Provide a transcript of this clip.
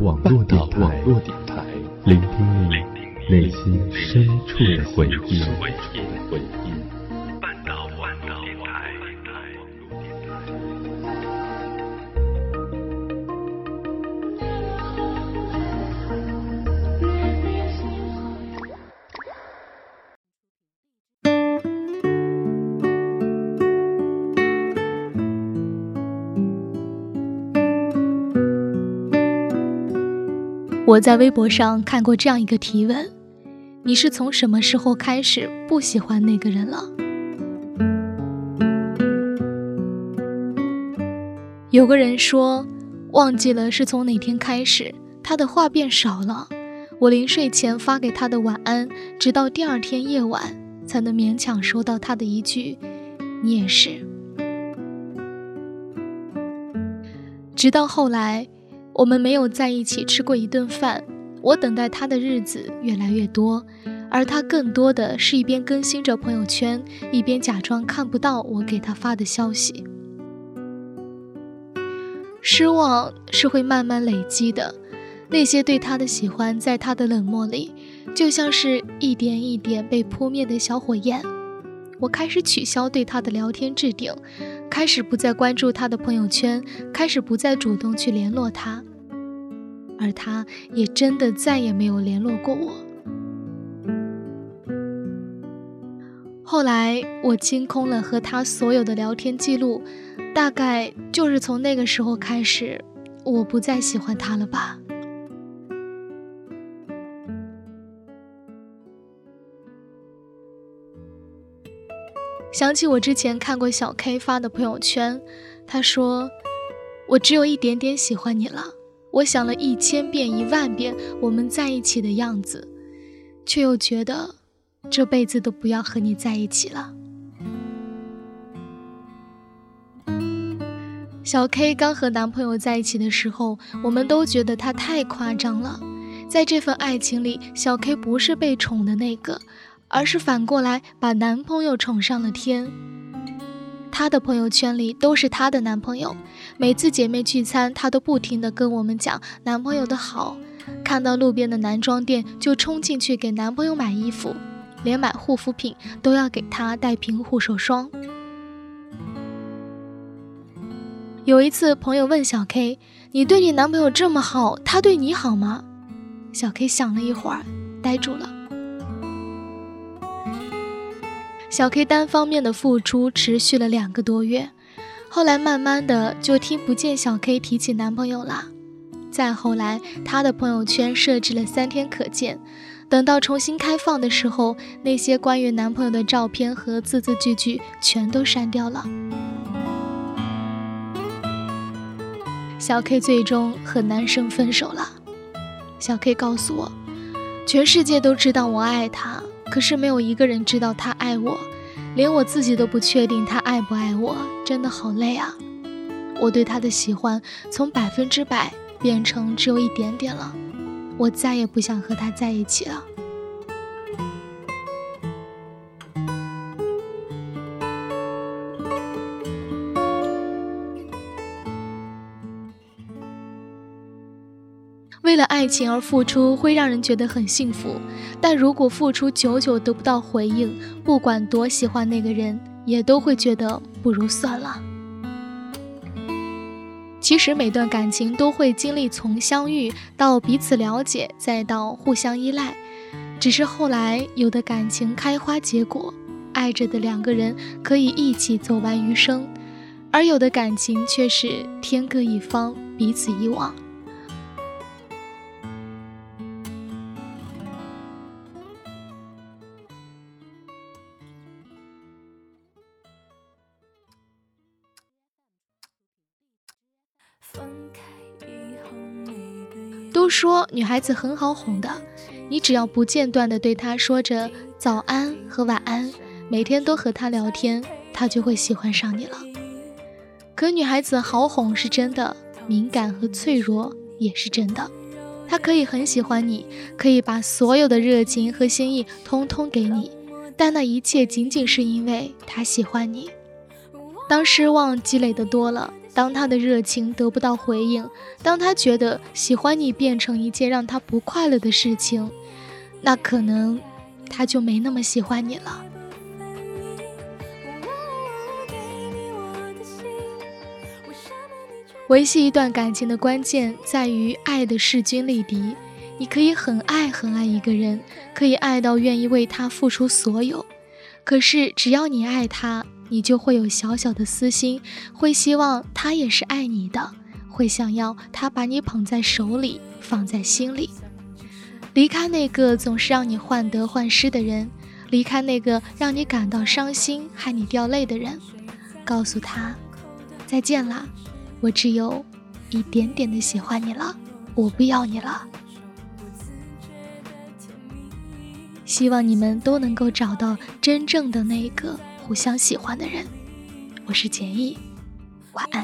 网络电台，聆听你内心深处的回忆。我在微博上看过这样一个提问：你是从什么时候开始不喜欢那个人了？有个人说，忘记了是从哪天开始，他的话变少了。我临睡前发给他的晚安，直到第二天夜晚才能勉强收到他的一句“你也是”。直到后来。我们没有在一起吃过一顿饭，我等待他的日子越来越多，而他更多的是一边更新着朋友圈，一边假装看不到我给他发的消息。失望是会慢慢累积的，那些对他的喜欢，在他的冷漠里，就像是一点一点被扑灭的小火焰。我开始取消对他的聊天置顶，开始不再关注他的朋友圈，开始不再主动去联络他。而他也真的再也没有联络过我。后来我清空了和他所有的聊天记录，大概就是从那个时候开始，我不再喜欢他了吧。想起我之前看过小 K 发的朋友圈，他说：“我只有一点点喜欢你了。”我想了一千遍、一万遍我们在一起的样子，却又觉得这辈子都不要和你在一起了。小 K 刚和男朋友在一起的时候，我们都觉得他太夸张了。在这份爱情里，小 K 不是被宠的那个，而是反过来把男朋友宠上了天。她的朋友圈里都是她的男朋友，每次姐妹聚餐，她都不停地跟我们讲男朋友的好。看到路边的男装店，就冲进去给男朋友买衣服，连买护肤品都要给他带瓶护手霜。有一次，朋友问小 K：“ 你对你男朋友这么好，他对你好吗？”小 K 想了一会儿，呆住了。小 K 单方面的付出持续了两个多月，后来慢慢的就听不见小 K 提起男朋友了。再后来，他的朋友圈设置了三天可见，等到重新开放的时候，那些关于男朋友的照片和字字句句全都删掉了。小 K 最终和男生分手了。小 K 告诉我，全世界都知道我爱他。可是没有一个人知道他爱我，连我自己都不确定他爱不爱我，真的好累啊！我对他的喜欢从百分之百变成只有一点点了，我再也不想和他在一起了。为了爱情而付出会让人觉得很幸福，但如果付出久久得不到回应，不管多喜欢那个人，也都会觉得不如算了。其实每段感情都会经历从相遇到彼此了解，再到互相依赖，只是后来有的感情开花结果，爱着的两个人可以一起走完余生，而有的感情却是天各一方，彼此遗忘。都说女孩子很好哄的，你只要不间断的对她说着早安和晚安，每天都和她聊天，她就会喜欢上你了。可女孩子好哄是真的，敏感和脆弱也是真的。她可以很喜欢你，可以把所有的热情和心意通通给你，但那一切仅仅是因为她喜欢你。当失望积累的多了。当他的热情得不到回应，当他觉得喜欢你变成一件让他不快乐的事情，那可能他就没那么喜欢你了。维系一段感情的关键在于爱的势均力敌。你可以很爱很爱一个人，可以爱到愿意为他付出所有，可是只要你爱他，你就会有小小的私心，会希望他也是爱你的，会想要他把你捧在手里，放在心里。离开那个总是让你患得患失的人，离开那个让你感到伤心、害你掉泪的人，告诉他再见啦。我只有一点点的喜欢你了，我不要你了。希望你们都能够找到真正的那个互相喜欢的人。我是简易，晚安。